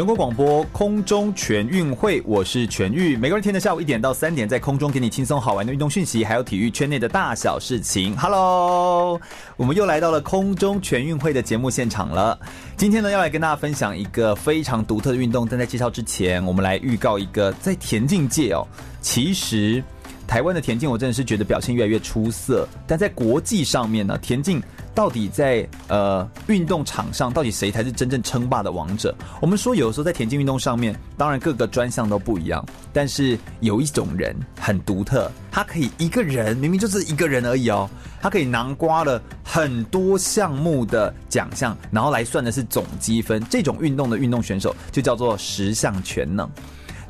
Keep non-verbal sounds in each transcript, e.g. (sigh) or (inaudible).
全国广播空中全运会，我是全玉。每个人天的下午一点到三点，在空中给你轻松好玩的运动讯息，还有体育圈内的大小事情。Hello，我们又来到了空中全运会的节目现场了。今天呢，要来跟大家分享一个非常独特的运动。但在介绍之前，我们来预告一个在田径界哦，其实台湾的田径我真的是觉得表现越来越出色。但在国际上面呢，田径。到底在呃运动场上，到底谁才是真正称霸的王者？我们说，有时候在田径运动上面，当然各个专项都不一样，但是有一种人很独特，他可以一个人明明就是一个人而已哦，他可以囊括了很多项目的奖项，然后来算的是总积分。这种运动的运动选手就叫做十项全能。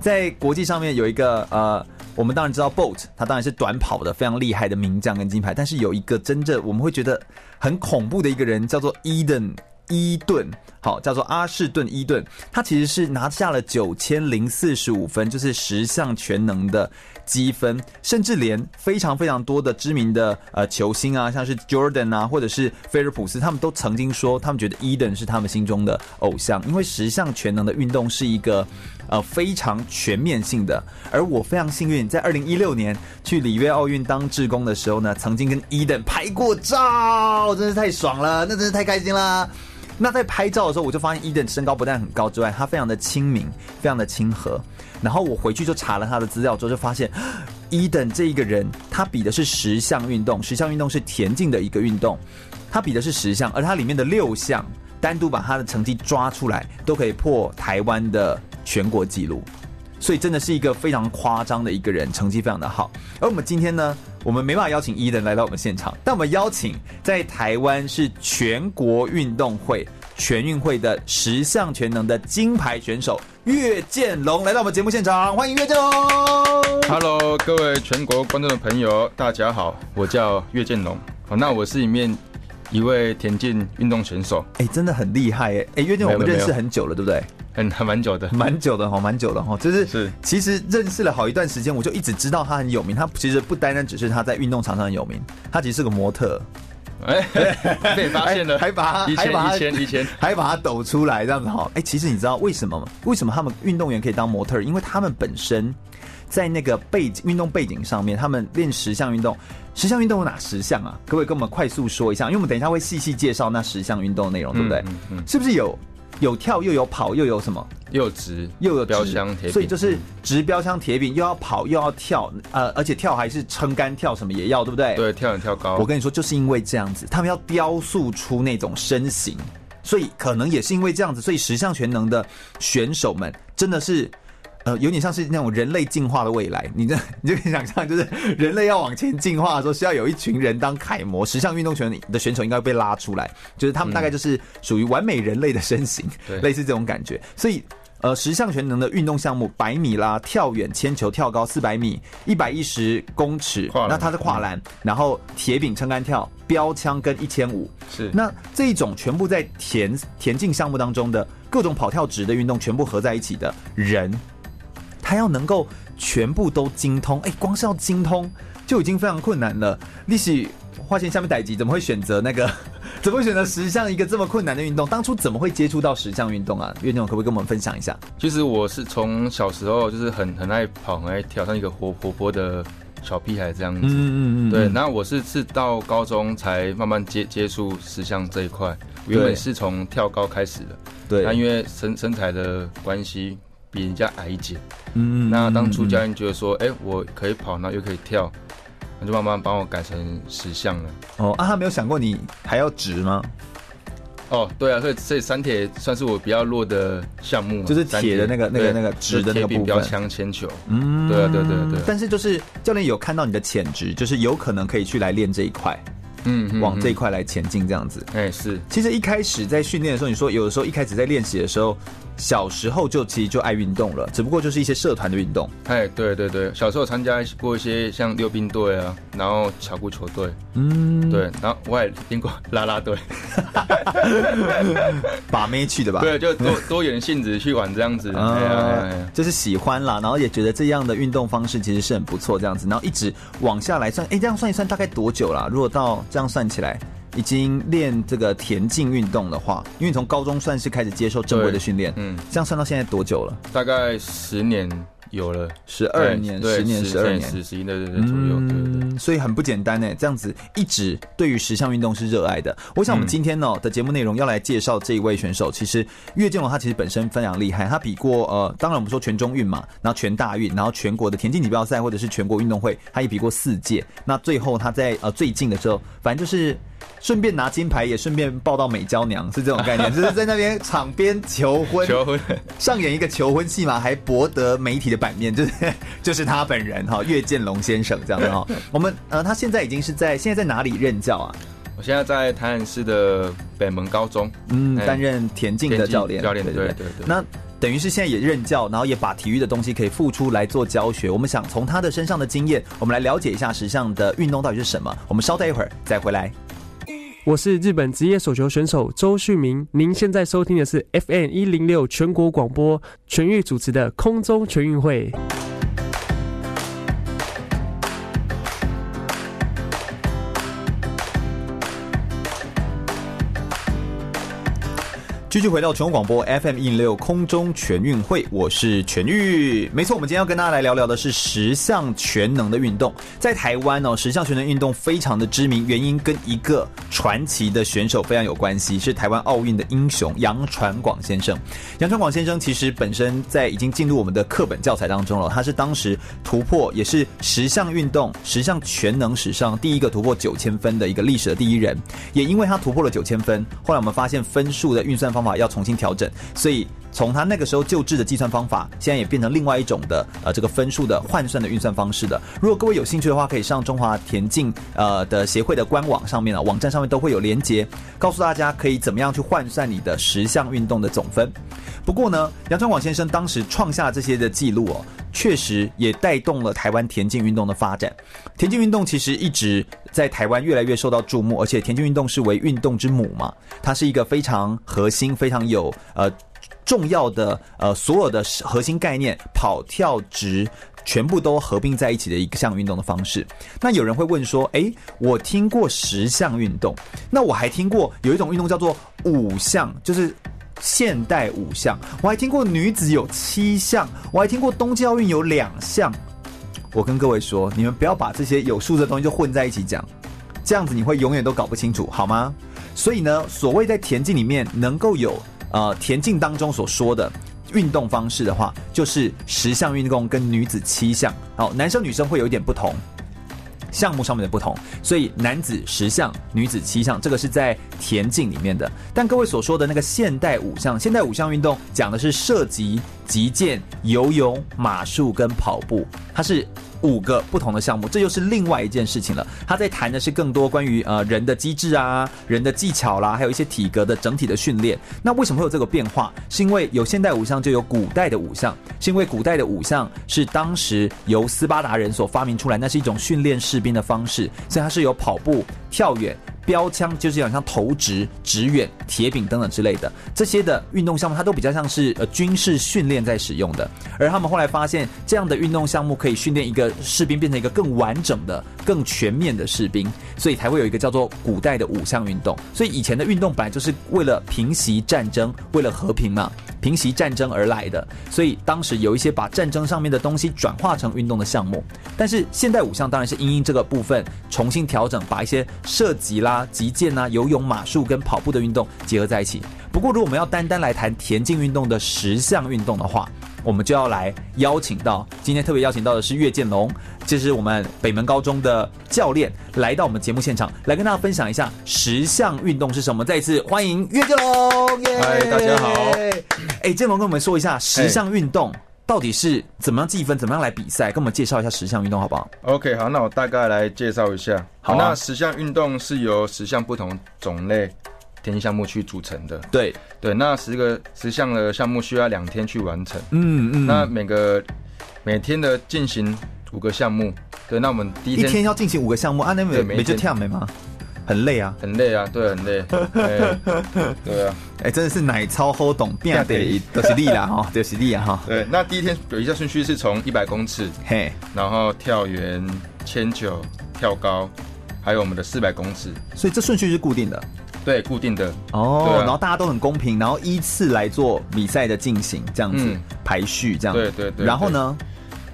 在国际上面有一个呃。我们当然知道 Bolt，他当然是短跑的非常厉害的名将跟金牌，但是有一个真正我们会觉得很恐怖的一个人，叫做 Eden 伊顿，好，叫做阿士顿伊顿，他其实是拿下了九千零四十五分，就是十项全能的积分，甚至连非常非常多的知名的呃球星啊，像是 Jordan 啊，或者是菲尔普斯，他们都曾经说，他们觉得 Eden 是他们心中的偶像，因为十项全能的运动是一个。呃，非常全面性的。而我非常幸运，在二零一六年去里约奥运当志工的时候呢，曾经跟伊登拍过照，真是太爽了，那真是太开心了。那在拍照的时候，我就发现伊登身高不但很高之外，他非常的亲民，非常的亲和。然后我回去就查了他的资料之后，就发现伊登这一个人，他比的是十项运动，十项运动是田径的一个运动，他比的是十项，而他里面的六项单独把他的成绩抓出来，都可以破台湾的。全国纪录，所以真的是一个非常夸张的一个人，成绩非常的好。而我们今天呢，我们没办法邀请伊人来到我们现场，但我们邀请在台湾是全国运动会全运会的十项全能的金牌选手岳建龙来到我们节目现场，欢迎岳建龙。Hello，各位全国观众的朋友，大家好，我叫岳建龙。好，那我是里面一位田径运动选手。哎、欸，真的很厉害哎！哎，岳建龙，我们认识很久了，对不对？很还蛮久的，(laughs) 蛮久的哈，蛮久的哈，就是是，其实认识了好一段时间，我就一直知道他很有名。他其实不单单只是他在运动场上很有名，他其实是个模特。哎，(laughs) 被发现了，(laughs) 还把他，以前以前以前还把他抖出来这样子哈。哎，其实你知道为什么吗？为什么他们运动员可以当模特？因为他们本身在那个背景运动背景上面，他们练十项运动，十项运动有哪十项啊？可不可以跟我们快速说一下？因为我们等一下会细细介绍那十项运动的内容，对不对？嗯嗯，是不是有？有跳又有跑又有什么？又有直又有标枪铁饼，所以就是直标枪铁饼，又要跑又要跳，呃，而且跳还是撑杆跳，什么也要，对不对？对，跳远跳高。我跟你说，就是因为这样子，他们要雕塑出那种身形，所以可能也是因为这样子，所以十项全能的选手们真的是。呃，有点像是那种人类进化的未来，你这 (laughs) 你就可以想象，就是人类要往前进化的时候，需要有一群人当楷模。十项运动拳的选手应该会被拉出来，就是他们大概就是属于完美人类的身形，嗯、类似这种感觉。所以，呃，十项全能的运动项目，百米啦、跳远、铅球、跳高、四百米、一百一十公尺，那它是跨栏，然后铁饼、撑杆跳、标枪跟一千五，是那这一种全部在田田径项目当中的各种跑跳值的运动全部合在一起的人。还要能够全部都精通，哎，光是要精通就已经非常困难了。历史花钱下面逮级怎么会选择那个？(laughs) 怎么会选择十项一个这么困难的运动？当初怎么会接触到十项运动啊？岳总可不可以跟我们分享一下？其实我是从小时候就是很很爱跑，很爱跳，像一个活活泼的小屁孩这样子。嗯嗯嗯。对，那我是是到高中才慢慢接接触十项这一块。原本是从跳高开始的。对。那因为身身材的关系。比人家矮一截，嗯，那当初教练觉得说，哎、欸，我可以跑，然后又可以跳，那就慢慢帮我改成十项了。哦，啊，他没有想过你还要直吗？哦，对啊，所以所以三铁算是我比较弱的项目，就是铁的那个那个那个直的那个部分，标枪、铅球。嗯，对啊，对对对。但是就是教练有看到你的潜质，就是有可能可以去来练这一块。嗯，往这一块来前进，这样子。哎，是。其实一开始在训练的时候，你说有的时候一开始在练习的时候，小时候就其实就爱运动了，只不过就是一些社团的运动。哎，对对对，小时候参加过一些像溜冰队啊，然后巧固球队，嗯，对，然后我也听过啦啦队，(laughs) 把妹去的吧？对，就多多元性质去玩这样子，(laughs) 哎就是喜欢啦，然后也觉得这样的运动方式其实是很不错，这样子，然后一直往下来算，哎，这样算一算大概多久啦？如果到这样算起来。已经练这个田径运动的话，因为从高中算是开始接受正规的训练，嗯，这样算到现在多久了？大概十年有了，十二年，十年，十二年，十十一，对对对，左右，嗯，所以很不简单呢。这样子一直对于时尚运动是热爱的。我想我们今天呢的节目内容要来介绍这一位选手，其实岳建龙他其实本身非常厉害，他比过呃，当然我们说全中运嘛，然后全大运，然后全国的田径锦标赛或者是全国运动会，他也比过四届。那最后他在呃最近的时候，反正就是。顺便拿金牌，也顺便抱到美娇娘，是这种概念，(laughs) 就是在那边场边求婚，求婚上演一个求婚戏嘛，还博得媒体的版面，就是 (laughs) 就是他本人哈，岳建龙先生这样的哈。(laughs) 我们呃，他现在已经是在现在在哪里任教啊？我现在在台南市的北门高中，嗯，担任田径的教练，教练对对对，对。那等于是现在也任教，然后也把体育的东西可以付出来做教学。我们想从他的身上的经验，我们来了解一下十项的运动到底是什么。我们稍待一会儿再回来。我是日本职业手球选手周旭明，您现在收听的是 FM 一零六全国广播全域主持的空中全运会。继续回到全国广播 FM 一零六空中全运会，我是全玉。没错，我们今天要跟大家来聊聊的是十项全能的运动。在台湾哦，十项全能运动非常的知名，原因跟一个传奇的选手非常有关系，是台湾奥运的英雄杨传广先生。杨传广先生其实本身在已经进入我们的课本教材当中了，他是当时突破，也是十项运动十项全能史上第一个突破九千分的一个历史的第一人。也因为他突破了九千分，后来我们发现分数的运算方方法要重新调整，所以从他那个时候旧制的计算方法，现在也变成另外一种的呃这个分数的换算的运算方式的。如果各位有兴趣的话，可以上中华田径呃的协会的官网上面啊，网站上面都会有连接，告诉大家可以怎么样去换算你的十项运动的总分。不过呢，杨传广先生当时创下这些的记录哦，确实也带动了台湾田径运动的发展。田径运动其实一直在台湾越来越受到注目，而且田径运动是为运动之母嘛，它是一个非常核心、非常有呃重要的呃所有的核心概念，跑、跳、直全部都合并在一起的一项运动的方式。那有人会问说，诶，我听过十项运动，那我还听过有一种运动叫做五项，就是。现代五项，我还听过女子有七项，我还听过冬季奥运有两项。我跟各位说，你们不要把这些有数字的东西就混在一起讲，这样子你会永远都搞不清楚，好吗？所以呢，所谓在田径里面能够有呃田径当中所说的运动方式的话，就是十项运动跟女子七项，好，男生女生会有一点不同。项目上面的不同，所以男子十项，女子七项，这个是在田径里面的。但各位所说的那个现代五项，现代五项运动讲的是射击、击剑、游泳、马术跟跑步，它是。五个不同的项目，这又是另外一件事情了。他在谈的是更多关于呃人的机制啊、人的技巧啦，还有一些体格的整体的训练。那为什么会有这个变化？是因为有现代五项，就有古代的五项。是因为古代的五项是当时由斯巴达人所发明出来，那是一种训练士兵的方式，所以它是有跑步、跳远。标枪就是讲像投掷、掷远、铁饼等等之类的这些的运动项目，它都比较像是呃军事训练在使用的。而他们后来发现，这样的运动项目可以训练一个士兵变成一个更完整的、更全面的士兵，所以才会有一个叫做古代的五项运动。所以以前的运动本来就是为了平息战争、为了和平嘛，平息战争而来的。所以当时有一些把战争上面的东西转化成运动的项目。但是现代五项当然是因应这个部分重新调整，把一些涉及啦。击剑啊，游泳、马术跟跑步的运动结合在一起。不过，如果我们要单单来谈田径运动的十项运动的话，我们就要来邀请到今天特别邀请到的是岳建龙，这是我们北门高中的教练，来到我们节目现场，来跟大家分享一下十项运动是什么。再一次欢迎岳建龙，嗨，大家好。哎，建龙跟我们说一下十项运动。到底是怎么样计分？怎么样来比赛？跟我们介绍一下十项运动好不好？OK，好，那我大概来介绍一下。好，那十项运动是由十项不同种类田径项目去组成的。对对，那十个十项的项目需要两天去完成。嗯嗯。那每个每天的进行五个项目。对，那我们第一天一天要进行五个项目啊？那每每就跳没吗？很累啊，很累啊，对，很累。(laughs) 欸、对啊，哎、欸，真的是奶超好懂，变得都是力啦哈，都是力啊哈。对，那第一天有一项顺序是从一百公尺，嘿，然后跳远、铅球、跳高，还有我们的四百公尺，所以这顺序是固定的。对，固定的哦、啊，然后大家都很公平，然后依次来做比赛的进行，这样子、嗯、排序这样。对对对，对。然后呢？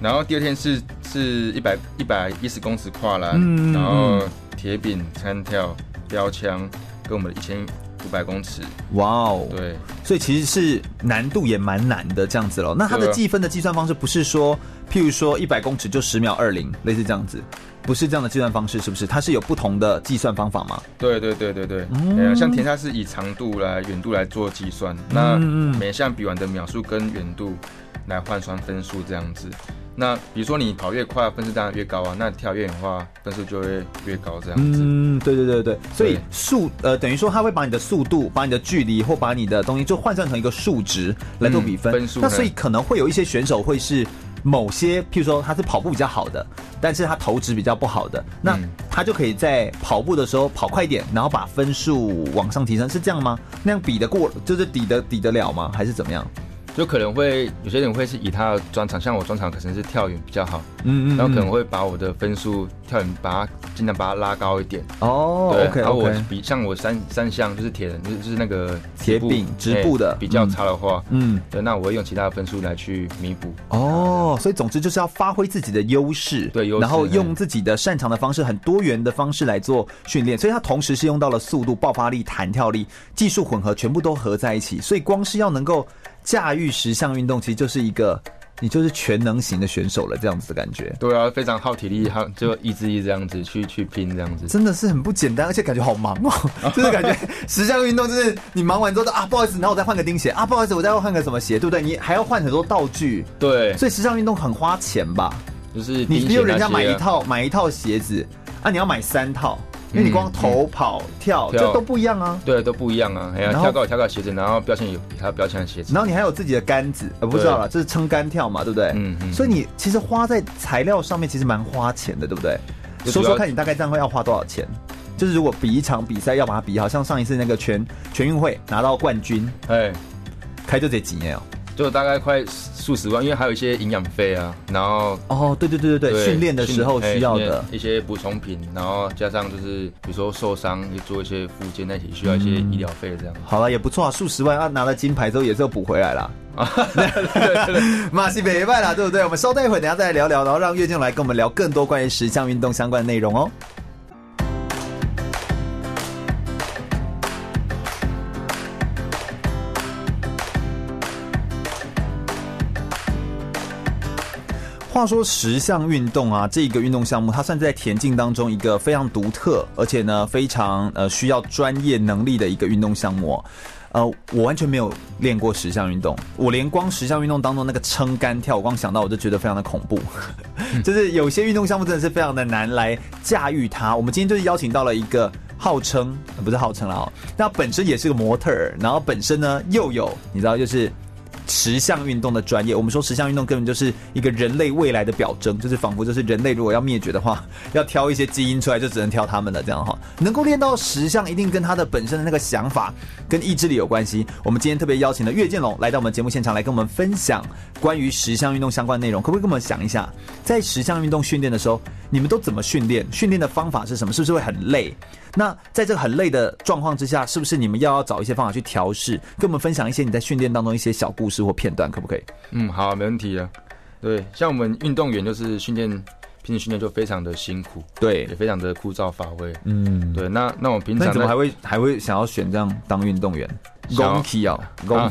然后第二天是是一百一百一十公尺跨栏，嗯、然后。铁饼、参跳、标枪，跟我们的一千五百公尺。哇哦，对，所以其实是难度也蛮难的这样子咯。那它的计分的计算方式不是说，譬如说一百公尺就十秒二零，类似这样子，不是这样的计算方式，是不是？它是有不同的计算方法吗？对对对对对，嗯、像田径是以长度来、远度来做计算，那每项比完的秒数跟远度来换算分数，这样子。那比如说你跑越快，分数当然越高啊。那跳越远的话，分数就会越高，这样子。嗯，对对对对。所以速呃，等于说他会把你的速度、把你的距离或把你的东西就换算成一个数值来做比分。嗯、分数。那所以可能会有一些选手会是某些，譬如说他是跑步比较好的，但是他投掷比较不好的，那他就可以在跑步的时候跑快一点，然后把分数往上提升，是这样吗？那样比得过，就是抵得抵得了吗？还是怎么样？就可能会有些人会是以他的专长，像我专长可能是跳远比较好，嗯嗯，然后可能会把我的分数跳远把它尽量把它拉高一点哦，对然后我比像我三三项就是铁人，就是就是那个铁饼直步的比较差的话，嗯，对，那我会用其他的分数来去弥补。哦，所以总之就是要发挥自己的优势，对，优势，然后用自己的擅长的方式，很多元的方式来做训练，所以他同时是用到了速度、爆发力、弹跳力、技术混合，全部都合在一起，所以光是要能够。驾驭十项运动，其实就是一个你就是全能型的选手了，这样子的感觉。对啊，非常耗体力，耗就意志力这样子去去拼，这样子真的是很不简单，而且感觉好忙哦。(laughs) 就是感觉十项运动，就是你忙完之后啊，不好意思，然后我再换个钉鞋啊，不好意思，我再换个什么鞋，对不对？你还要换很多道具，对，所以十项运动很花钱吧？就是你比如人家买一套买一套鞋子啊，你要买三套。因为你光投跑、嗯、跳，这都不一样啊。对，都不一样啊。哎呀跳高有跳高鞋子，然后标签有它标签的鞋子。然后你还有自己的杆子，呃，不知道了，这是撑杆跳嘛，对不对？嗯嗯。所以你其实花在材料上面，其实蛮花钱的，对不对？说说看你大概这样会要花多少钱？就是如果比一场比赛要把它比好，像上一次那个全全运会拿到冠军，哎，开就这几年哦。就大概快数十万，因为还有一些营养费啊，然后哦，对对对对对，训练的时候需要的一些补充品，然后加上就是比如说受伤，也做一些复健，那些需要一些医疗费这样。好了，也不错啊，数十万啊，拿了金牌之后也是要补回来了啊，(laughs) (laughs) 马西北拜了，对不对？我们稍待一会，等下再来聊聊，然后让岳静来跟我们聊更多关于十项运动相关的内容哦。话说十项运动啊，这个运动项目它算在田径当中一个非常独特，而且呢非常呃需要专业能力的一个运动项目。呃，我完全没有练过十项运动，我连光十项运动当中那个撑杆跳，我光想到我就觉得非常的恐怖。(laughs) 就是有些运动项目真的是非常的难来驾驭它。我们今天就是邀请到了一个号称不是号称了哦，那本身也是个模特儿，然后本身呢又有你知道就是。十项运动的专业，我们说十项运动根本就是一个人类未来的表征，就是仿佛就是人类如果要灭绝的话，要挑一些基因出来，就只能挑他们了这样哈。能够练到十项，一定跟他的本身的那个想法跟意志力有关系。我们今天特别邀请了岳建龙来到我们节目现场，来跟我们分享关于十项运动相关内容。可不可以跟我们讲一下，在十项运动训练的时候，你们都怎么训练？训练的方法是什么？是不是会很累？那在这个很累的状况之下，是不是你们要要找一些方法去调试？跟我们分享一些你在训练当中一些小故事或片段，可不可以？嗯，好，没问题啊。对，像我们运动员就是训练，平时训练就非常的辛苦，对，也非常的枯燥乏味。嗯，对。那那我平常怎么还会还会想要选这样当运动员？攻体哦，攻，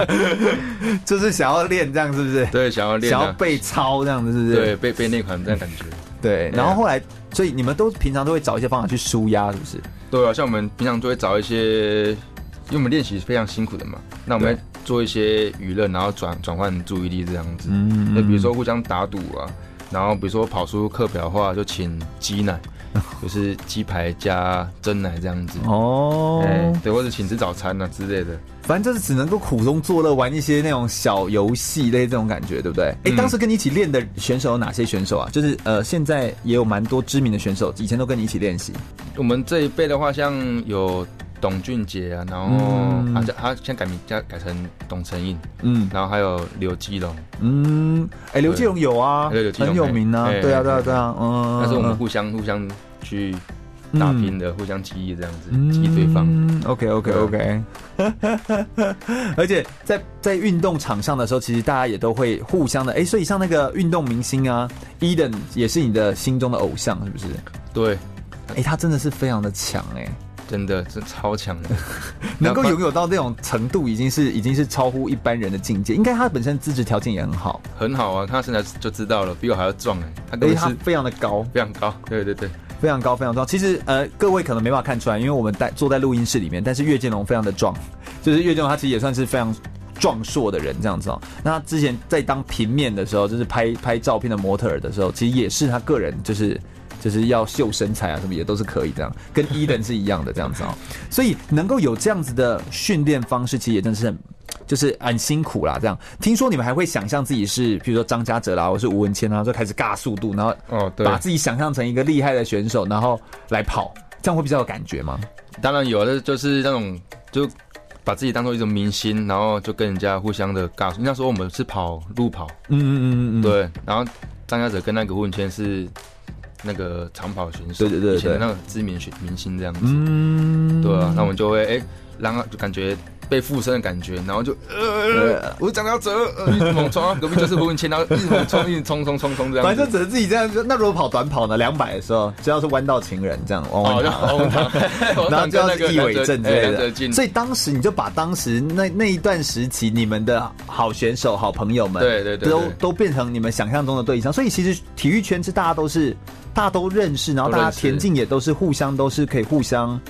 (laughs) 就是想要练这样，是不是？对，想要练，想要被操这样子，是不是？对，被被那款这样感觉。对，然后后来，所以你们都平常都会找一些方法去舒压，是不是？对啊，像我们平常都会找一些，因为我们练习是非常辛苦的嘛，那我们做一些娱乐，然后转转换注意力这样子。嗯，那比如说互相打赌啊，然后比如说跑出课表的话，就请鸡奶。(laughs) 就是鸡排加蒸奶这样子哦，哎，对，或者请吃早餐啊之类的。反正就是只能够苦中作乐，玩一些那种小游戏类这种感觉，对不对？哎、嗯，当时跟你一起练的选手有哪些选手啊？就是呃，现在也有蛮多知名的选手，以前都跟你一起练习。我们这一辈的话，像有董俊杰啊，然后、嗯、他他现在改名叫改成董成印，嗯，然后还有刘基龙，嗯，哎、欸，刘基龙有啊，很有名啊，对啊，对啊，对啊，嗯，但是我们互相互相去。打拼的，互相激励这样子，激励对方。嗯，OK，OK，OK。(laughs) 而且在在运动场上的时候，其实大家也都会互相的。哎、欸，所以像那个运动明星啊，Eden 也是你的心中的偶像，是不是？对。哎、欸，他真的是非常的强，哎，真的是超强的，(laughs) 能够拥有到这种程度，已经是已经是超乎一般人的境界。应该他本身资质条件也很好，很好啊。他身材就知道了，比我还要壮哎。他而且他非常的高，非常高。对对对。非常高，非常壮。其实，呃，各位可能没办法看出来，因为我们在坐在录音室里面。但是岳建龙非常的壮，就是岳建龙他其实也算是非常壮硕的人这样子哦。那他之前在当平面的时候，就是拍拍照片的模特儿的时候，其实也是他个人就是就是要秀身材啊什么也都是可以这样，跟伊人是一样的这样子哦。所以能够有这样子的训练方式，其实也真的是很。就是很辛苦啦，这样。听说你们还会想象自己是，比如说张家哲啦，或是吴文谦啊，就开始尬速度，然后哦，对，把自己想象成一个厉害的选手，然后来跑，这样会比较有感觉吗？当然有，的就是那种就把自己当做一种明星，然后就跟人家互相的尬。那时候我们是跑路跑，嗯嗯嗯嗯，对。然后张家哲跟那个吴文谦是那个长跑选手，对对对，对，以前的那个知名选明星这样子，嗯，对啊。那我们就会哎、欸，然后就感觉。被附身的感觉，然后就呃，我讲要走，呃，一直猛冲，隔壁就是胡文谦，然后一直猛冲，一直冲冲冲冲这样。反正只能自己这样。那如果跑短跑呢？两百的时候，只要是弯道情人这样，往往他，然后就要是易伟正之类的。所以当时你就把当时那那一段时期你们的好选手、好朋友们，对对对，都都变成你们想象中的对象。所以其实体育圈是大家都是大家都认识，然后大家田径也都是互相都是可以互相。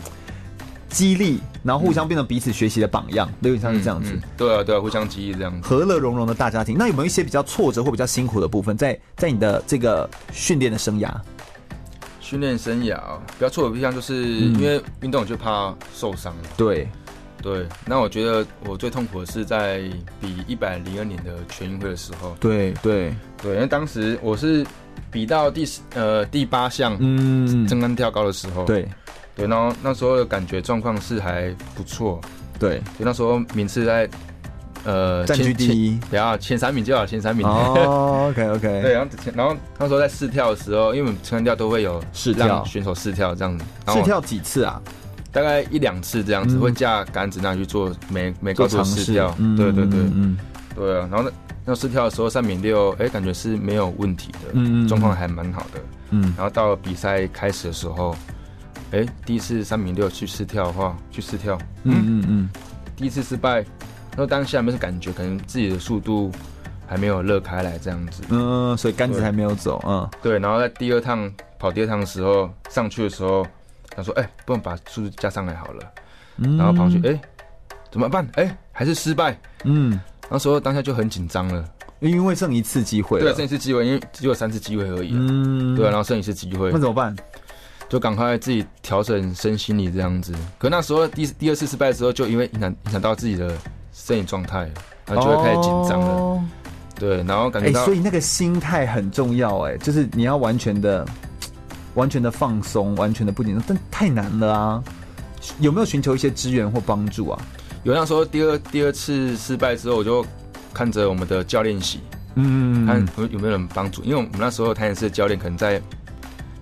激励，然后互相变成彼此学习的榜样，有点像是这样子。对啊，对啊，互相激励这样子。和乐融融的大家庭。那有没有一些比较挫折或比较辛苦的部分，在在你的这个训练的生涯？训练生涯比较挫折的地方，就是因为运动就怕受伤。对对。那我觉得我最痛苦的是在比一百零二年的全运会的时候。对对对，因为当时我是比到第十呃第八项，嗯，正杆跳高的时候。对。对，然后那时候的感觉状况是还不错，对，就那时候名次在呃占据第一，然后前三名就好，前三名。哦，(laughs) OK OK。对，然后然后那时候在试跳的时候，因为我们撑杆跳都会有试跳选手试跳这样子，试跳几次啊？大概一两次这样子，会架杆子那样去做每每个都试跳。对对对，嗯，对啊。然后那那试跳的时候三米六，哎，感觉是没有问题的，嗯，状况还蛮好的，嗯。然后到了比赛开始的时候。哎，第一次三米六去试跳的话，去试跳，嗯嗯。嗯，第一次失败，然后当下没什么感觉，可能自己的速度还没有热开来这样子，嗯，所以杆子还没有走，嗯，对，然后在第二趟跑第二趟的时候上去的时候，他说，哎，不能把速度加上来好了，然后跑去，哎，怎么办？哎，还是失败，嗯，那时候当下就很紧张了，因为剩一次机会，对，剩一次机会，因为只有三次机会而已，嗯，对，然后剩一次机会，那怎么办？就赶快自己调整身心理这样子，可那时候第第二次失败的时候，就因为影响影响到自己的身体状态，然后就会开始紧张了。Oh. 对，然后感觉到、欸，所以那个心态很重要，哎，就是你要完全的、完全的放松，完全的不紧张，但太难了啊！有没有寻求一些支援或帮助啊？有，那时候第二第二次失败之后，我就看着我们的教练席，嗯，看有没有人帮助，因为我们那时候台演室的教练可能在。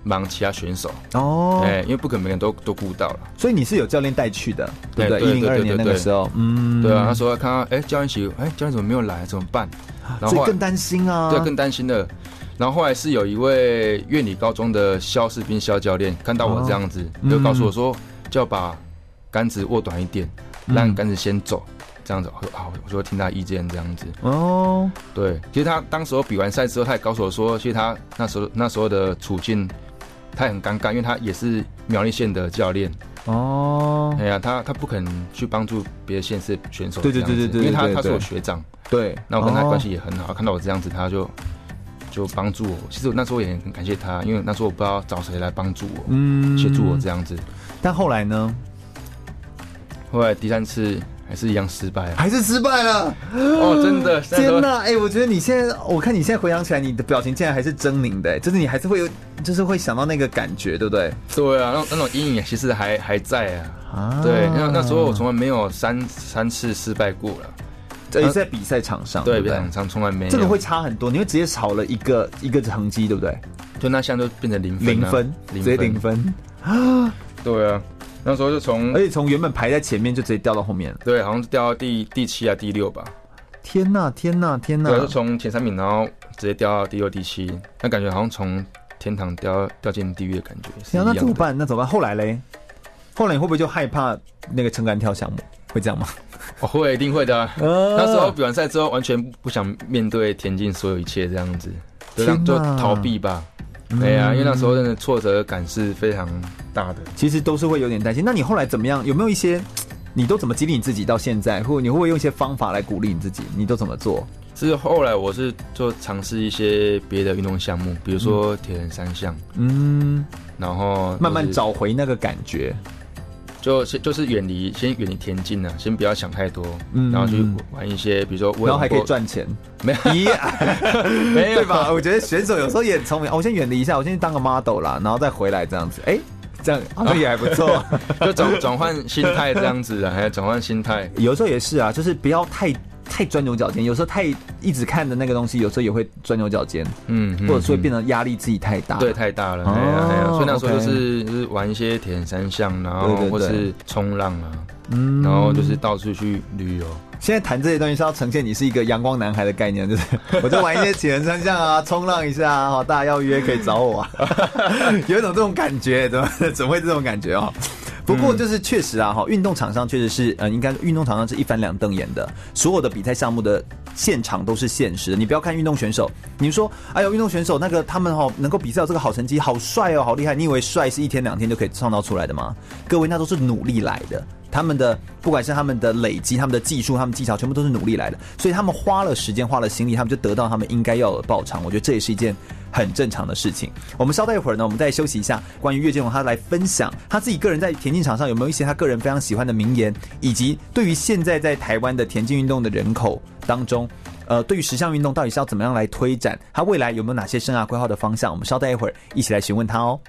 忙其他选手哦，哎，因为不可能每个人都都顾到了，所以你是有教练带去的，对不对？一零二年那个时候，嗯，对啊，那时候看到哎，教练席，哎，教练怎么没有来？怎么办？然后更担心啊，对，更担心的。然后后来是有一位苑里高中的肖士兵肖教练看到我这样子，就告诉我说，就要把杆子握短一点，让杆子先走，这样子。好，我就听他意见这样子。哦，对，其实他当时候比完赛之后，他也告诉我说，其实他那时候那时候的处境。他也很尴尬，因为他也是苗栗县的教练哦。哎呀，他他不肯去帮助别的县市选手，对对对对对，因为他他是我学长，对，那我跟他关系也很好。看到我这样子，他就就帮助我。其实我那时候也很感谢他，因为那时候我不知道找谁来帮助我，嗯，协助我这样子。但后来呢？后来第三次还是一样失败，还是失败了。哦，真的，(gasps) 天哪！哎、欸，我觉得你现在，我看你现在回想起来，你的表情竟然还是狰狞的，就是你还是会有，就是会想到那个感觉，对不对？对啊，那那种阴影其实还还在啊。啊，对，那那时候我从来没有三三次失败过了。也是在比赛场上，对，比赛场上从来没有。这个会差很多，你会直接少了一个一个成绩，对不对？就那项就变成零分，零分，直接零分啊！对啊，那时候就从，而且从原本排在前面就直接掉到后面，对，好像是掉到第第七啊第六吧。天呐，天呐，天呐！对，就从前三名，然后直接掉到第六、第七，那感觉好像从天堂掉掉进地狱的感觉。行，那怎么办？那怎么办？后来嘞？后来你会不会就害怕那个撑杆跳项目？会这样吗？我 (laughs) 会，一定会的、啊。那时候比完赛之后，完全不想面对田径所有一切，这样子，这样就逃避吧。对呀、啊，因为那时候真的挫折感是非常大的。其实都是会有点担心。那你后来怎么样？有没有一些，(tsk) 你都怎么激励你自己到现在？或你会不会用一些方法来鼓励你自己？你都怎么做？是后来我是做尝试一些别的运动项目，比如说铁人三项，嗯，然后慢慢找回那个感觉。就先就是远离，先远离田径啊，先不要想太多，嗯，然后去玩一些，比如说，然后还可以赚钱，没有，(laughs) (laughs) 没有。对吧？我觉得选手有时候也很聪明，我先远离一下，我先去当个 model 啦，然后再回来这样子，哎，这样好像也还不错，(laughs) 就转转换心态这样子啊，还有转换心态，有时候也是啊，就是不要太。太钻牛角尖，有时候太一直看的那个东西，有时候也会钻牛角尖，嗯，或者说变得压力自己太大，对，太大了，对啊，对啊，所以那时候就是就是玩一些铁人三项，然后或者是冲浪啊，嗯，然后就是到处去旅游。现在谈这些东西是要呈现你是一个阳光男孩的概念，就是 (laughs) 我就玩一些铁人三项啊，冲浪一下啊，大家要约可以找我啊，(laughs) 有一种这种感觉，怎么怎么会这种感觉哦？不过就是确实啊，哈，运动场上确实是，呃，应该运动场上是一翻两瞪眼的，所有的比赛项目的现场都是现实的。你不要看运动选手，你说，哎呦，运动选手那个他们哈能够比赛到这个好成绩，好帅哦，好厉害！你以为帅是一天两天就可以创造出来的吗？各位，那都是努力来的。他们的不管是他们的累积、他们的技术、他们技巧，全部都是努力来的。所以他们花了时间、花了心力，他们就得到他们应该要的报偿。我觉得这也是一件很正常的事情。我们稍待一会儿呢，我们再休息一下。关于岳建荣，他来分享他自己个人在田径场上有没有一些他个人非常喜欢的名言，以及对于现在在台湾的田径运动的人口当中，呃，对于十项运动到底是要怎么样来推展，他未来有没有哪些生涯规划的方向？我们稍待一会儿，一起来询问他哦。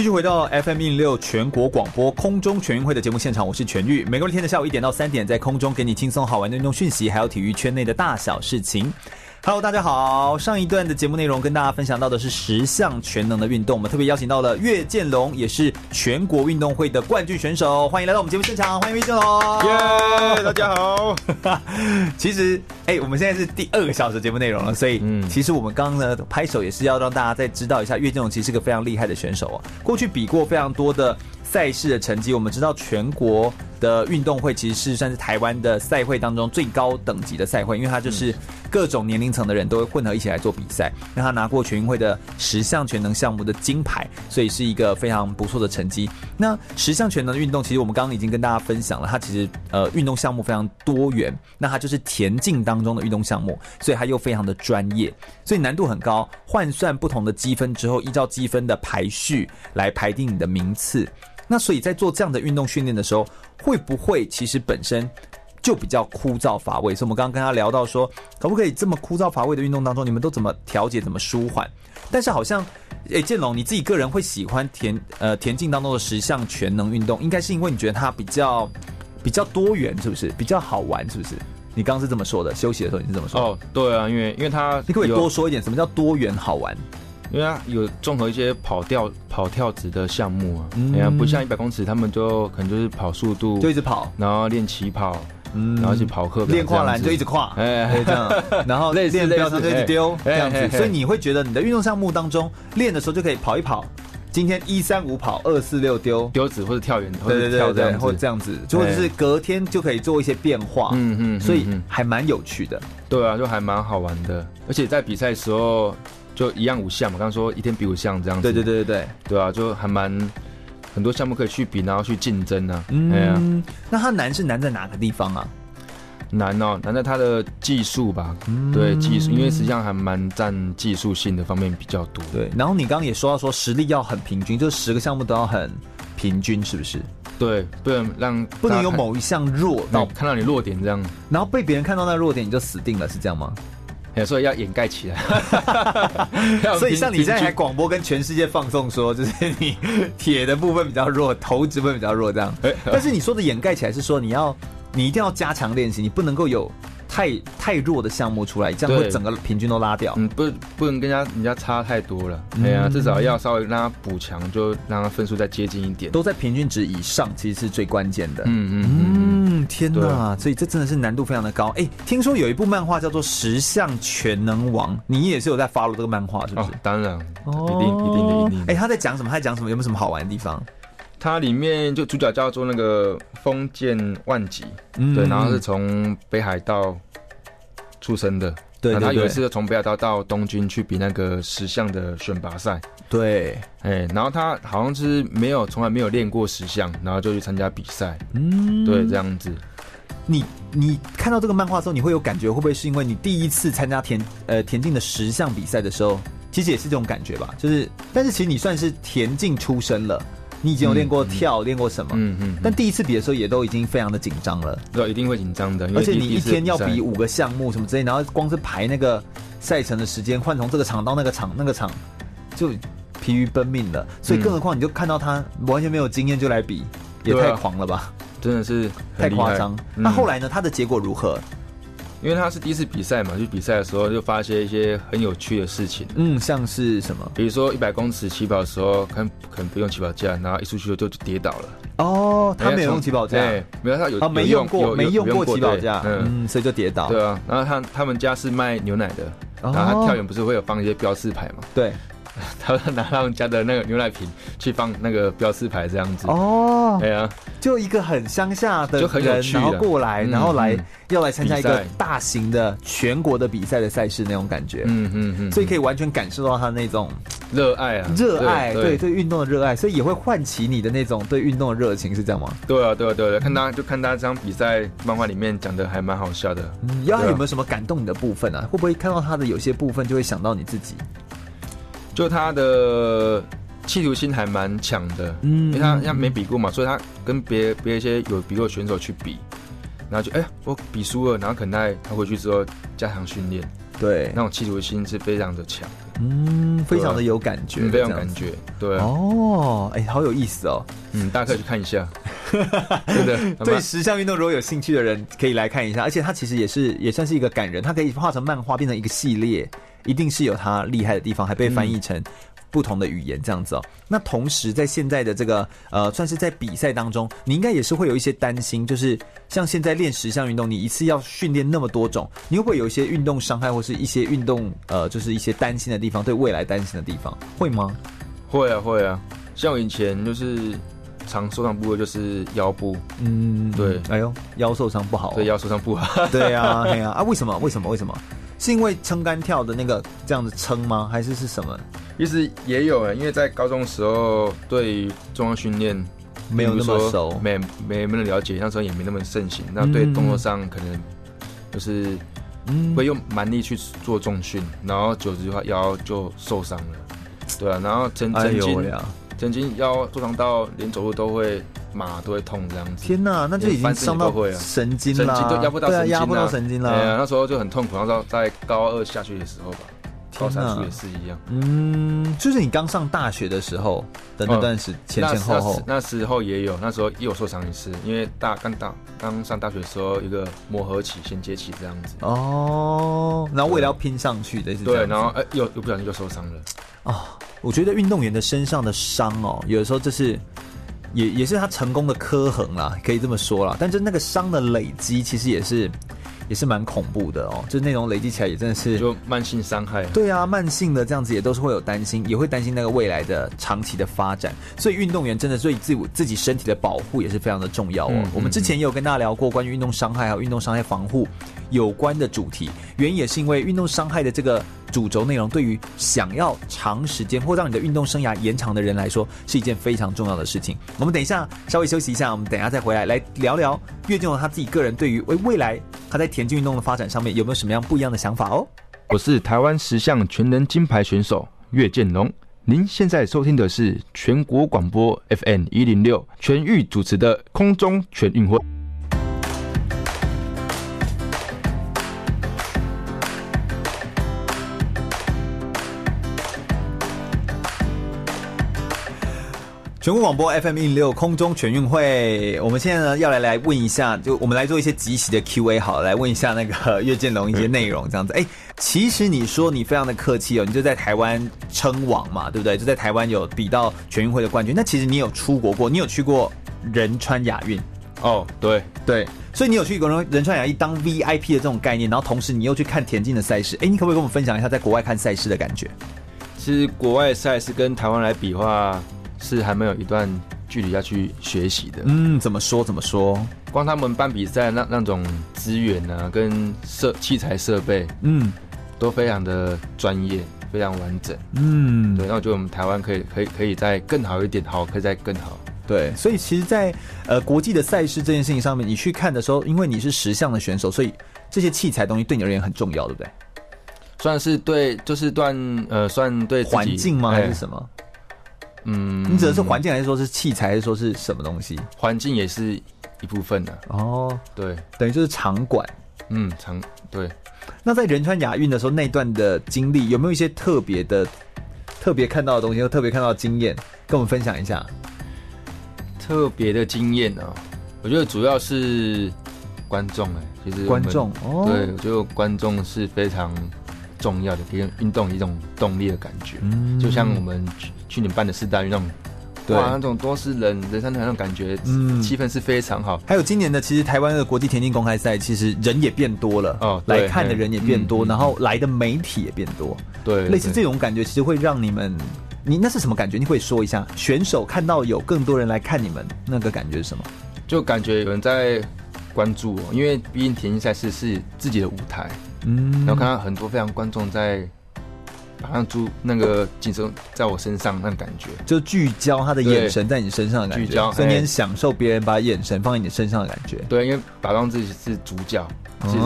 继续回到 FM 一零六全国广播空中全运会的节目现场，我是全玉。每个天的下午一点到三点，在空中给你轻松好玩的运动讯息，还有体育圈内的大小事情。Hello，大家好。上一段的节目内容跟大家分享到的是十项全能的运动，我们特别邀请到了岳建龙，也是全国运动会的冠军选手，欢迎来到我们节目现场，欢迎岳建龙。耶，yeah, (laughs) 大家好。其实，哎、欸，我们现在是第二个小时节目内容了，所以，嗯，其实我们刚刚呢拍手也是要让大家再知道一下，岳建龙其实是个非常厉害的选手啊，过去比过非常多的。赛事的成绩，我们知道全国的运动会其实是算是台湾的赛会当中最高等级的赛会，因为它就是各种年龄层的人都会混合一起来做比赛。那他拿过全运会的十项全能项目的金牌，所以是一个非常不错的成绩。那十项全能运动，其实我们刚刚已经跟大家分享了，它其实呃运动项目非常多元。那它就是田径当中的运动项目，所以它又非常的专业，所以难度很高。换算不同的积分之后，依照积分的排序来排定你的名次。那所以在做这样的运动训练的时候，会不会其实本身就比较枯燥乏味？所以我们刚刚跟他聊到说，可不可以这么枯燥乏味的运动当中，你们都怎么调节、怎么舒缓？但是好像，诶，建龙你自己个人会喜欢田呃田径当中的十项全能运动，应该是因为你觉得它比较比较多元，是不是？比较好玩，是不是？你刚刚是这么说的，休息的时候你是这么说？哦，对啊，因为因为它，你可不可以多说一点，什么叫多元好玩？因为它有综合一些跑跳跑跳值的项目啊，哎呀、嗯，不像一百公尺，他们就可能就是跑速度，就一直跑，然后练起跑，嗯，然后去跑课练跨栏就一直跨，哎，这样，(laughs) 然后练练标枪就一直丢，这样子，所以你会觉得你的运动项目当中练的时候就可以跑一跑，今天一三五跑，二四六丢。丢子或者跳远，对对对对，或者这样子，或者是隔天就可以做一些变化，嗯嗯，所以还蛮有趣的，对啊，就还蛮好玩的，而且在比赛的时候。就一样五项嘛，刚刚说一天比五项这样子。对对对对对，对啊，就还蛮很多项目可以去比，然后去竞争啊。嗯，啊、那它难是难在哪个地方啊？难哦，难在它的技术吧？嗯、对，技术，因为实际上还蛮占技术性的方面比较多。对，然后你刚刚也说到说实力要很平均，就是十个项目都要很平均，是不是？对，不能让不能有某一项弱到看到你弱点这样，然后被别人看到那弱点你就死定了，是这样吗？所以要掩盖起来，(laughs) (laughs) 所以像你现在还广播跟全世界放送说，就是你铁的部分比较弱，投掷部分比较弱这样。(laughs) 但是你说的掩盖起来是说你要你一定要加强练习，你不能够有。太太弱的项目出来，这样会整个平均都拉掉。嗯，不，不能跟人家人家差太多了。对啊、嗯，至少要稍微让他补强，就让他分数再接近一点。都在平均值以上，其实是最关键的。嗯嗯嗯，嗯，天哪！所以这真的是难度非常的高。哎、欸，听说有一部漫画叫做《十项全能王》，你也是有在 follow 这个漫画，是不是？哦、当然，哦、一定一定的一定。哎、欸，他在讲什么？他在讲什么？有没有什么好玩的地方？它里面就主角叫做那个封建万吉，嗯、对，然后是从北海道出生的，对，他有一次从北海道到东京去比那个十项的选拔赛，对，哎，然后他好像是没有从来没有练过十项，然后就去参加比赛，嗯，对，这样子。你你看到这个漫画的时候，你会有感觉，会不会是因为你第一次参加田呃田径的十项比赛的时候，其实也是这种感觉吧？就是，但是其实你算是田径出身了。你已经有练过跳，练、嗯、过什么？嗯嗯。嗯，但第一次比的时候也都已经非常的紧张了。对，一定会紧张的。而且你一天要比五个项目什么之类，然后光是排那个赛程的时间，换从这个场到那个场，那个场就疲于奔命了。所以更何况你就看到他完全没有经验就来比，也太狂了吧？啊、真的是太夸张。嗯、那后来呢？他的结果如何？因为他是第一次比赛嘛，去比赛的时候就发现一些很有趣的事情。嗯，像是什么？比如说一百公尺起跑的时候，可能可能不用起跑架，然后一出去就就跌倒了。哦，他没有用起跑架，对，没有他有他，没用过，没用过起跑架，嗯，所以就跌倒。对啊，然后他他们家是卖牛奶的，然后他跳远不是会有放一些标示牌嘛？对。(laughs) 他拿他们家的那个牛奶瓶去放那个标示牌，这样子哦。对啊，就一个很乡下的人，就很有趣，然后过来，然后来要来参加一个大型的全国的比赛的赛事那种感觉。嗯嗯嗯，所以可以完全感受到他那种热爱啊，热爱，对对运动的热爱，所以也会唤起你的那种对运动的热情，是这样吗？对啊，对啊，对啊，看他就看他这场比赛漫画里面讲的还蛮好笑的。嗯，要他有没有什么感动你的部分啊？会不会看到他的有些部分就会想到你自己？就他的企图心还蛮强的，嗯，因为他他没比过嘛，所以他跟别别一些有比过的选手去比，然后就哎、欸，我比输了，然后可能他他回去之后加强训练，对，那种企图心是非常的强，嗯，非常的有感觉，非常感觉，对，哦，哎、欸，好有意思哦，(laughs) 嗯，大家可以去看一下，(laughs) 真的，(laughs) 对时尚运动如果有兴趣的人可以来看一下，而且他其实也是也算是一个感人，他可以画成漫画变成一个系列。一定是有他厉害的地方，还被翻译成不同的语言这样子哦。嗯、那同时在现在的这个呃，算是在比赛当中，你应该也是会有一些担心，就是像现在练十项运动，你一次要训练那么多种，你会不会有一些运动伤害，或是一些运动呃，就是一些担心的地方，对未来担心的地方，会吗？会啊，会啊。像我以前就是常受伤部位就是腰部，嗯，对，哎呦，腰受伤不好、哦，对，腰受伤不好，对啊，对啊，啊，为什么？为什么？为什么？是因为撑杆跳的那个这样子撑吗？还是是什么？其实也有诶，因为在高中的时候对重量训练没有那么熟，没没没那么了解，那时候也没那么盛行。那对动作上可能就是会用蛮力去做重训，然后久之的话腰就受伤了。对啊，然后曾曾经曾经腰受伤到连走路都会。麻都会痛这样子，天哪，那就已经伤到神经了，神经都压不到神经，压不到神经了。对啊，那时候就很痛苦。然后在高二下去的时候吧，高三去也是一样。嗯，就是你刚上大学的时候的那段时前前后后，那时候也有，那时候也有受伤一次，因为大刚大刚上大学的时候一个磨合期、衔接期这样子。哦，然后为了要拼上去的，对，然后哎，又又不小心就受伤了。哦，我觉得运动员的身上的伤哦，有的时候就是。也也是他成功的刻痕啦，可以这么说啦。但是那个伤的累积，其实也是也是蛮恐怖的哦。就是那种累积起来，也真的是就慢性伤害。对啊，慢性的这样子也都是会有担心，也会担心那个未来的长期的发展。所以运动员真的对自己自己身体的保护也是非常的重要哦。嗯嗯嗯，我们之前也有跟大家聊过关于运动伤害还有运动伤害防护有关的主题，原因也是因为运动伤害的这个主轴内容，对于想要长时间或让你的运动生涯延长的人来说，是一件非常重要的事情。我们等一下稍微休息一下，我们等一下再回来来聊聊岳建龙他自己个人对于为未来他在田径运动的发展上面有没有什么样不一样的想法哦。我是台湾十项全能金牌选手岳建龙。您现在收听的是全国广播 FM 一零六全域主持的空中全运会。全国广播 FM 一零六空中全运会，我们现在呢要来来问一下，就我们来做一些即席的 Q&A，好，来问一下那个 (laughs) 岳建龙一些内容，这样子。哎、欸，其实你说你非常的客气哦，你就在台湾称王嘛，对不对？就在台湾有比到全运会的冠军。那其实你有出国过，你有去过仁川亚运哦，对对，所以你有去过仁川亚运当 VIP 的这种概念，然后同时你又去看田径的赛事。哎、欸，你可不可以跟我们分享一下在国外看赛事的感觉？其实国外赛事跟台湾来比的话。是还没有一段距离要去学习的。嗯，怎么说怎么说？光他们办比赛那那种资源啊，跟设器材设备，嗯，都非常的专业，非常完整。嗯，对。那我觉得我们台湾可以可以可以再更好一点，好，可以再更好。对，所以其实在，在呃国际的赛事这件事情上面，你去看的时候，因为你是十项的选手，所以这些器材东西对你而言很重要，对不对？算是对，就是段呃，算对环境吗？还是什么？嗯，你指的是环境，还是说是器材，还是说是什么东西？环境也是一部分的哦。对，等于就是场馆。嗯，场对。那在仁川亚运的时候，那段的经历有没有一些特别的、特别看到的东西，或特别看到的经验，跟我们分享一下？特别的经验呢？我觉得主要是观众哎，其实观众哦，对，我觉得观众是非常重要的，给运动一种动力的感觉。嗯，就像我们。去年办的四大运那种，对，那种多是人人山人海那种感觉，嗯，气氛是非常好。还有今年的，其实台湾的国际田径公开赛，其实人也变多了，哦，来看的人也变多，然后来的媒体也变多，对，类似这种感觉，其实会让你们，你那是什么感觉？你会说一下，选手看到有更多人来看你们，那个感觉是什么？就感觉有人在关注我，因为毕竟田径赛事是自己的舞台，嗯，然后看到很多非常观众在。马上猪那个紧身在我身上，那种感觉就聚焦他的眼神在你身上的感觉，聚焦，所以你享受别人把眼神放在你身上的感觉。对，因为假装自己是主角，其实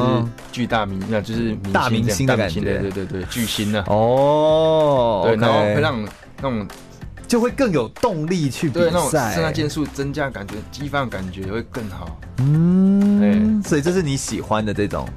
巨大明，那就是大明星的感觉。对对对，巨星呢？哦，对，然后会让那种就会更有动力去比赛，那种肾上腺素增加，感觉激发感觉会更好。嗯，所以这是你喜欢的这种。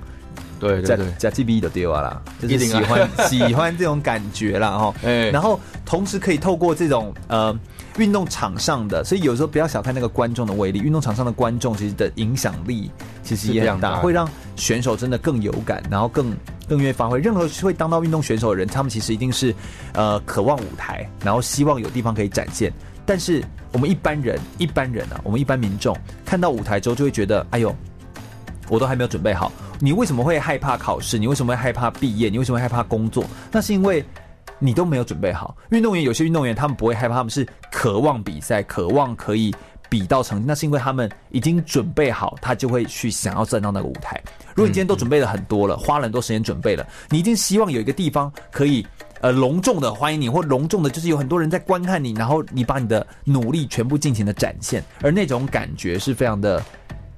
对对对，加 G B 的丢啊啦，就是喜欢 (laughs) 喜欢这种感觉啦哈。(laughs) 哎，然后同时可以透过这种呃运动场上的，所以有时候不要小看那个观众的威力，运动场上的观众其实的影响力其实也很大，会让选手真的更有感，然后更更愿意发挥。任何会当到运动选手的人，他们其实一定是呃渴望舞台，然后希望有地方可以展现。但是我们一般人，一般人啊，我们一般民众看到舞台之后，就会觉得，哎呦，我都还没有准备好。你为什么会害怕考试？你为什么会害怕毕业？你为什么会害怕工作？那是因为你都没有准备好。运动员有些运动员他们不会害怕，他们是渴望比赛，渴望可以比到成绩。那是因为他们已经准备好，他就会去想要站到那个舞台。如果你今天都准备了很多了，花了很多时间准备了，你一定希望有一个地方可以呃隆重的欢迎你，或隆重的就是有很多人在观看你，然后你把你的努力全部尽情的展现，而那种感觉是非常的。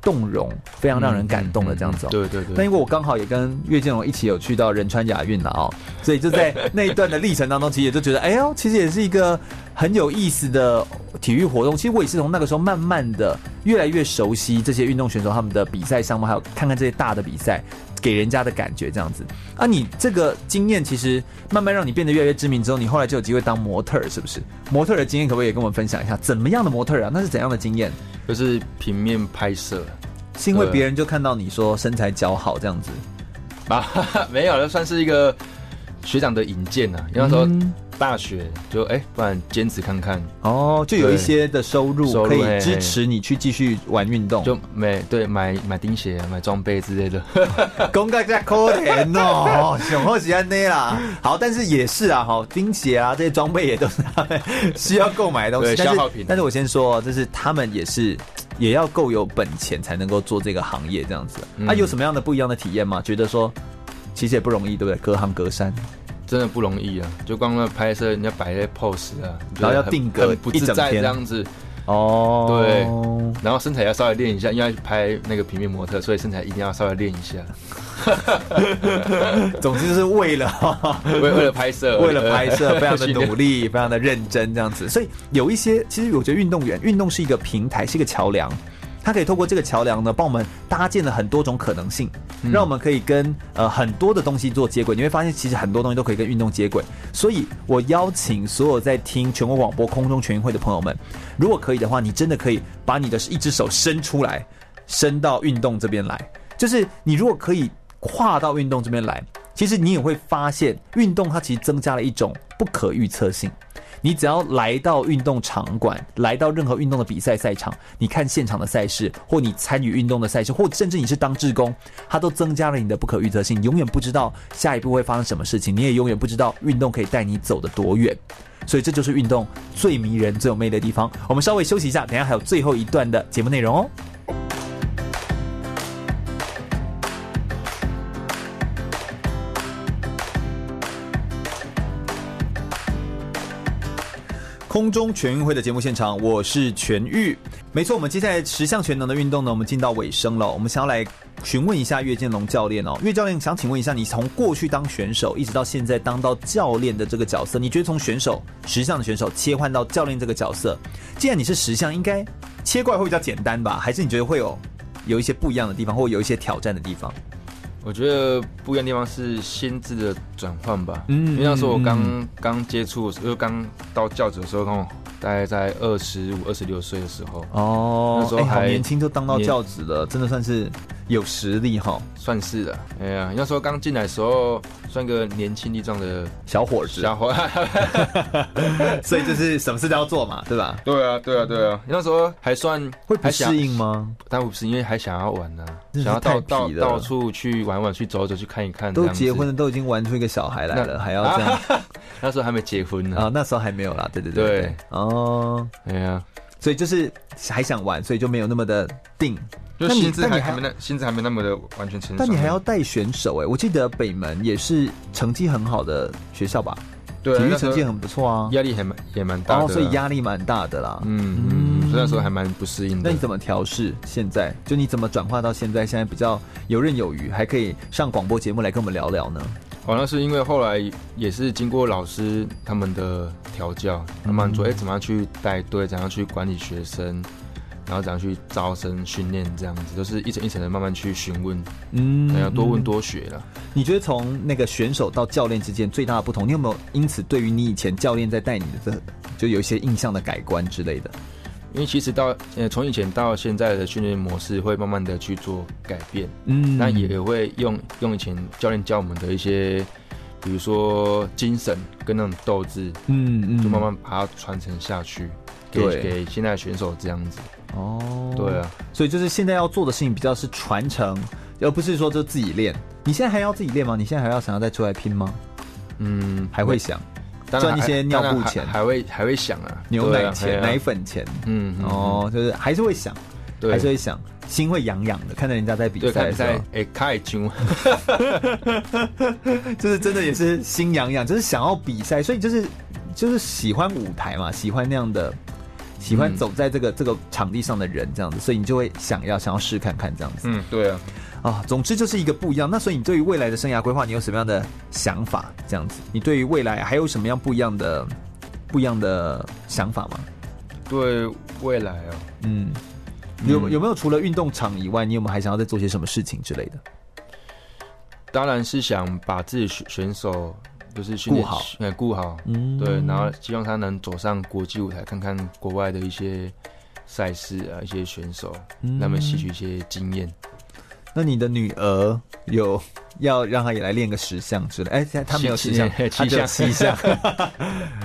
动容，非常让人感动的这样子哦。对对对。但因为我刚好也跟岳建龙一起有去到仁川亚运了哦，所以就在那一段的历程当中，其实也就觉得，哎呦，其实也是一个很有意思的体育活动。其实我也是从那个时候慢慢的越来越熟悉这些运动选手他们的比赛项目，还有看看这些大的比赛给人家的感觉这样子。啊，你这个经验其实慢慢让你变得越来越知名之后，你后来就有机会当模特，是不是？模特的经验可不可以也跟我们分享一下？怎么样的模特啊？那是怎样的经验？就是平面拍摄，是因为别人就看到你说身材姣好这样子，啊，(laughs) 没有，那算是一个学长的引荐啊。因为说大学就哎、欸，不然兼职看看哦，就有一些的收入可以支持你去继续玩运动，就买对买买钉鞋、买装备之类的。(laughs) 公开在可怜哦，(laughs) 熊好喜欢那啦。好，但是也是啊，哈，钉鞋啊这些装备也都是他们需要购买的东西，消耗品。但是我先说，就是他们也是也要够有本钱才能够做这个行业这样子。啊，有什么样的不一样的体验吗？觉得说其实也不容易，对不对？隔行隔山。真的不容易啊！就光那拍摄，人家摆那 pose 啊，然后要定格不自在这样子。哦，对，然后身材要稍微练一下，因为要拍那个平面模特，所以身材一定要稍微练一下。(laughs) 总之就是为了 (laughs) 为为了拍摄，为了拍摄，(laughs) 非常的努力，非常的认真这样子。所以有一些，其实我觉得运动员，运动是一个平台，是一个桥梁。它可以透过这个桥梁呢，帮我们搭建了很多种可能性，让我们可以跟呃很多的东西做接轨。你会发现，其实很多东西都可以跟运动接轨。所以我邀请所有在听全国广播空中全运会的朋友们，如果可以的话，你真的可以把你的一只手伸出来，伸到运动这边来。就是你如果可以跨到运动这边来，其实你也会发现，运动它其实增加了一种不可预测性。你只要来到运动场馆，来到任何运动的比赛赛场，你看现场的赛事，或你参与运动的赛事，或甚至你是当志工，它都增加了你的不可预测性。永远不知道下一步会发生什么事情，你也永远不知道运动可以带你走得多远。所以这就是运动最迷人、最有魅力的地方。我们稍微休息一下，等下还有最后一段的节目内容哦。空中全运会的节目现场，我是全玉。没错，我们接下来十项全能的运动呢，我们进到尾声了。我们想要来询问一下岳建龙教练哦，岳教练想请问一下，你从过去当选手，一直到现在当到教练的这个角色，你觉得从选手十项的选手切换到教练这个角色，既然你是十项，应该切过来会比较简单吧？还是你觉得会有有一些不一样的地方，或有一些挑战的地方？我觉得不一样的地方是心智的转换吧。嗯，因为那时候我刚刚接触，就刚到教职的时候，大概在二十五、二十六岁的时候。哦，那时候还、欸、年轻就当到教职了，真的算是有实力哈。算是的。哎呀，那时候刚进来的时候，算个年轻力壮的小伙子。小伙子，(laughs) 所以就是什么事都要做嘛，对吧？对啊，对啊，对啊。那时候还算会不适应吗？但不是，因为还想要玩呢、啊，想要到到到处去。玩玩去走走去看一看，都结婚了，都已经玩出一个小孩来了，还要这样？啊、(laughs) 那时候还没结婚呢啊，那时候还没有啦，对对对对，哦，哎呀，所以就是还想玩，所以就没有那么的定，就心智还还没那心智还没那么的完全成熟。但你还要带选手哎、欸，我记得北门也是成绩很好的学校吧？对，体育成绩很不错啊，压力还蛮也蛮大的、啊，所以压力蛮大的啦。嗯嗯，所以那时候还蛮不适应的。那你怎么调试？现在就你怎么转化到现在？现在比较游刃有余，还可以上广播节目来跟我们聊聊呢？哦，那是因为后来也是经过老师他们的调教，慢慢说，哎、怎么样去带队，怎样去管理学生。然后怎样去招生训练，这样子都、就是一层一层的慢慢去询问，嗯，还要多问多学了。你觉得从那个选手到教练之间最大的不同，你有没有因此对于你以前教练在带你的这就有一些印象的改观之类的？因为其实到呃从以前到现在的训练模式会慢慢的去做改变，嗯，那也会用用以前教练教我们的一些，比如说精神跟那种斗志，嗯嗯，就慢慢把它传承下去，给给现在的选手这样子。哦，对啊，所以就是现在要做的事情比较是传承，而不是说就自己练。你现在还要自己练吗？你现在还要想要再出来拼吗？嗯，还会想赚一些尿布钱，还，还会还会想啊，牛奶钱、啊、奶粉钱，嗯，哦，就是还是会想，对，还是会想，心会痒痒的，看到人家在比赛的时候，哎，开胸，(laughs) 就是真的也是心痒痒，就是想要比赛，所以就是就是喜欢舞台嘛，喜欢那样的。喜欢走在这个、嗯、这个场地上的人这样子，所以你就会想要想要试看看这样子。嗯，对啊，啊，总之就是一个不一样。那所以你对于未来的生涯规划，你有什么样的想法？这样子，你对于未来还有什么样不一样的不一样的想法吗？对未来啊，嗯，有有没有除了运动场以外，你有没有还想要再做些什么事情之类的？当然是想把自己选选手。就是训练好，哎，顾好，嗯，对，然后希望他能走上国际舞台，看看国外的一些赛事啊，一些选手，让他们吸取一些经验。那你的女儿有要让她也来练个十项之类？哎，她没有十项，她只有七项。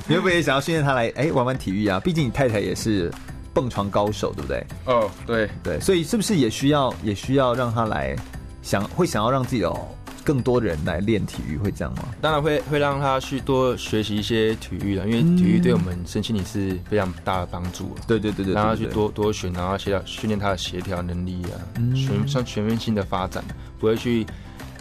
你会不会也想要训练她来哎玩玩体育啊？毕竟你太太也是蹦床高手，对不对？哦，对对，所以是不是也需要也需要让她来想会想要让自己哦？更多人来练体育会这样吗？当然会，会让他去多学习一些体育的，因为体育对我们身心灵是非常大的帮助。对对对对，让他去多多选，然后协调训练他的协调能力啊，全像全面性的发展，不会去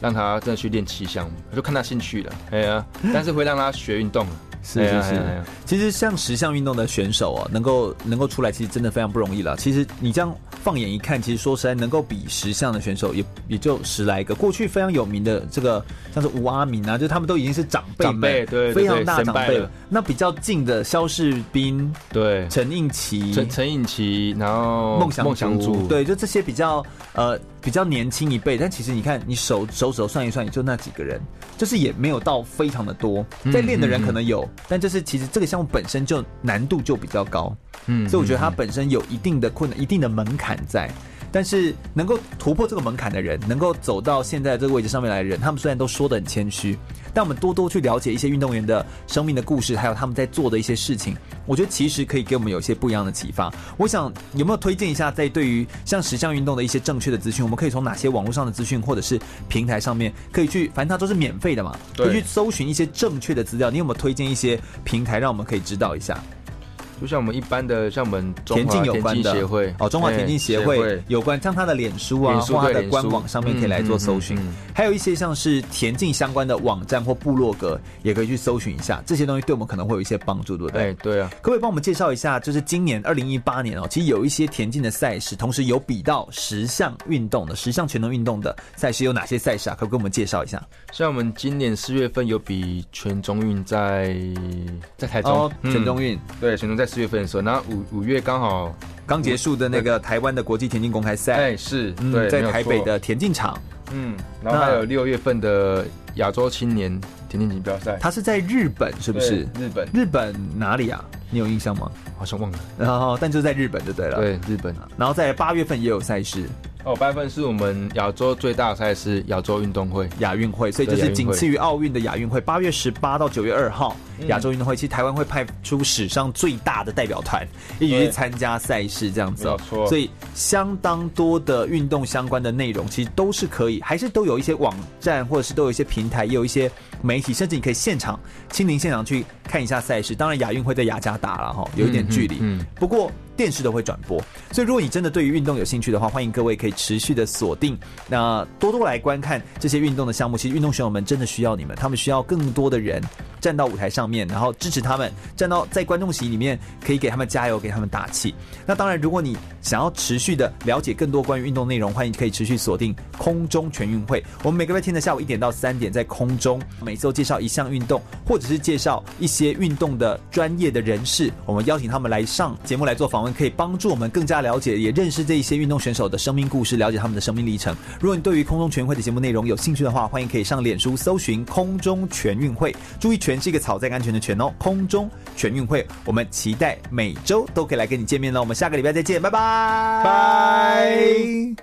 让他真的去练气象，就看他兴趣了。哎呀，但是会让他学运动。是是是，其实像十项运动的选手哦，能够能够出来，其实真的非常不容易了。其实你这样放眼一看，其实说实在，能够比十项的选手也也就十来个。过去非常有名的这个，像是吴阿明啊，就他们都已经是长辈们，对，对，非常大长辈了。那比较近的肖世斌，对，陈应奇，陈陈应奇，然后孟孟祥祖，对，就这些比较呃。比较年轻一辈，但其实你看，你手手指头算一算，也就那几个人，就是也没有到非常的多。在练的人可能有，嗯嗯嗯，但就是其实这个项目本身就难度就比较高，嗯，所以我觉得它本身有一定的困难、一定的门槛在。但是能够突破这个门槛的人，能够走到现在这个位置上面来的人，他们虽然都说得很谦虚。但我们多多去了解一些运动员的生命的故事，还有他们在做的一些事情，我觉得其实可以给我们有一些不一样的启发。我想有没有推荐一下，在对于像十项运动的一些正确的资讯，我们可以从哪些网络上的资讯，或者是平台上面可以去，反正它都是免费的嘛，可以去搜寻一些正确的资料。你有没有推荐一些平台，让我们可以知道一下？就像我们一般的，像我们田径有关的协会哦，中华田径协会有关，像他的脸书啊，或他的官网上面可以来做搜寻。还有一些像是田径相关的网站或部落格，也可以去搜寻一下。这些东西对我们可能会有一些帮助，对不对？哎，对啊。可不可以帮我们介绍一下？就是今年二零一八年哦，其实有一些田径的赛事，同时有比到十项运动的十项全能运动的赛事有哪些赛事啊？可不可以给我们介绍一下？像我们今年四月份有比全中运在在台中，全中运对，全中在四月份的时候，然后。五五月刚好刚结束的那个台湾的国际田径公开赛，哎，是、嗯、对，在台北的田径场，嗯，然后还有六月份的亚洲青年田径锦标赛，它是在日本，是不是？日本，日本哪里啊？你有印象吗？好像忘了。然后，但就在日本就对了。对，日本。然后在八月份也有赛事。哦，八月份是我们亚洲最大的赛事——亚洲运动会、亚运会，所以就是仅次于奥运的亚运会。八月十八到九月二号，亚洲运动会，其实台湾会派出史上最大的代表团，一起去参加赛事，这样子哦。所以相当多的运动相关的内容，其实都是可以，还是都有一些网站，或者是都有一些平台，也有一些媒体，甚至你可以现场亲临现场去看一下赛事。当然，亚运会在雅加达了哈，有一点距离。嗯，不过。电视都会转播，所以如果你真的对于运动有兴趣的话，欢迎各位可以持续的锁定，那多多来观看这些运动的项目。其实运动选手们真的需要你们，他们需要更多的人站到舞台上面，然后支持他们，站到在观众席里面可以给他们加油，给他们打气。那当然，如果你想要持续的了解更多关于运动内容，欢迎可以持续锁定空中全运会。我们每个月天的下午一点到三点，在空中每周介绍一项运动，或者是介绍一些运动的专业的人士，我们邀请他们来上节目来做访问。可以帮助我们更加了解，也认识这一些运动选手的生命故事，了解他们的生命历程。如果你对于空中全运会的节目内容有兴趣的话，欢迎可以上脸书搜寻“空中全运会”，注意“全”是一个草在安全的“全”哦。空中全运会，我们期待每周都可以来跟你见面了。我们下个礼拜再见，拜拜，拜。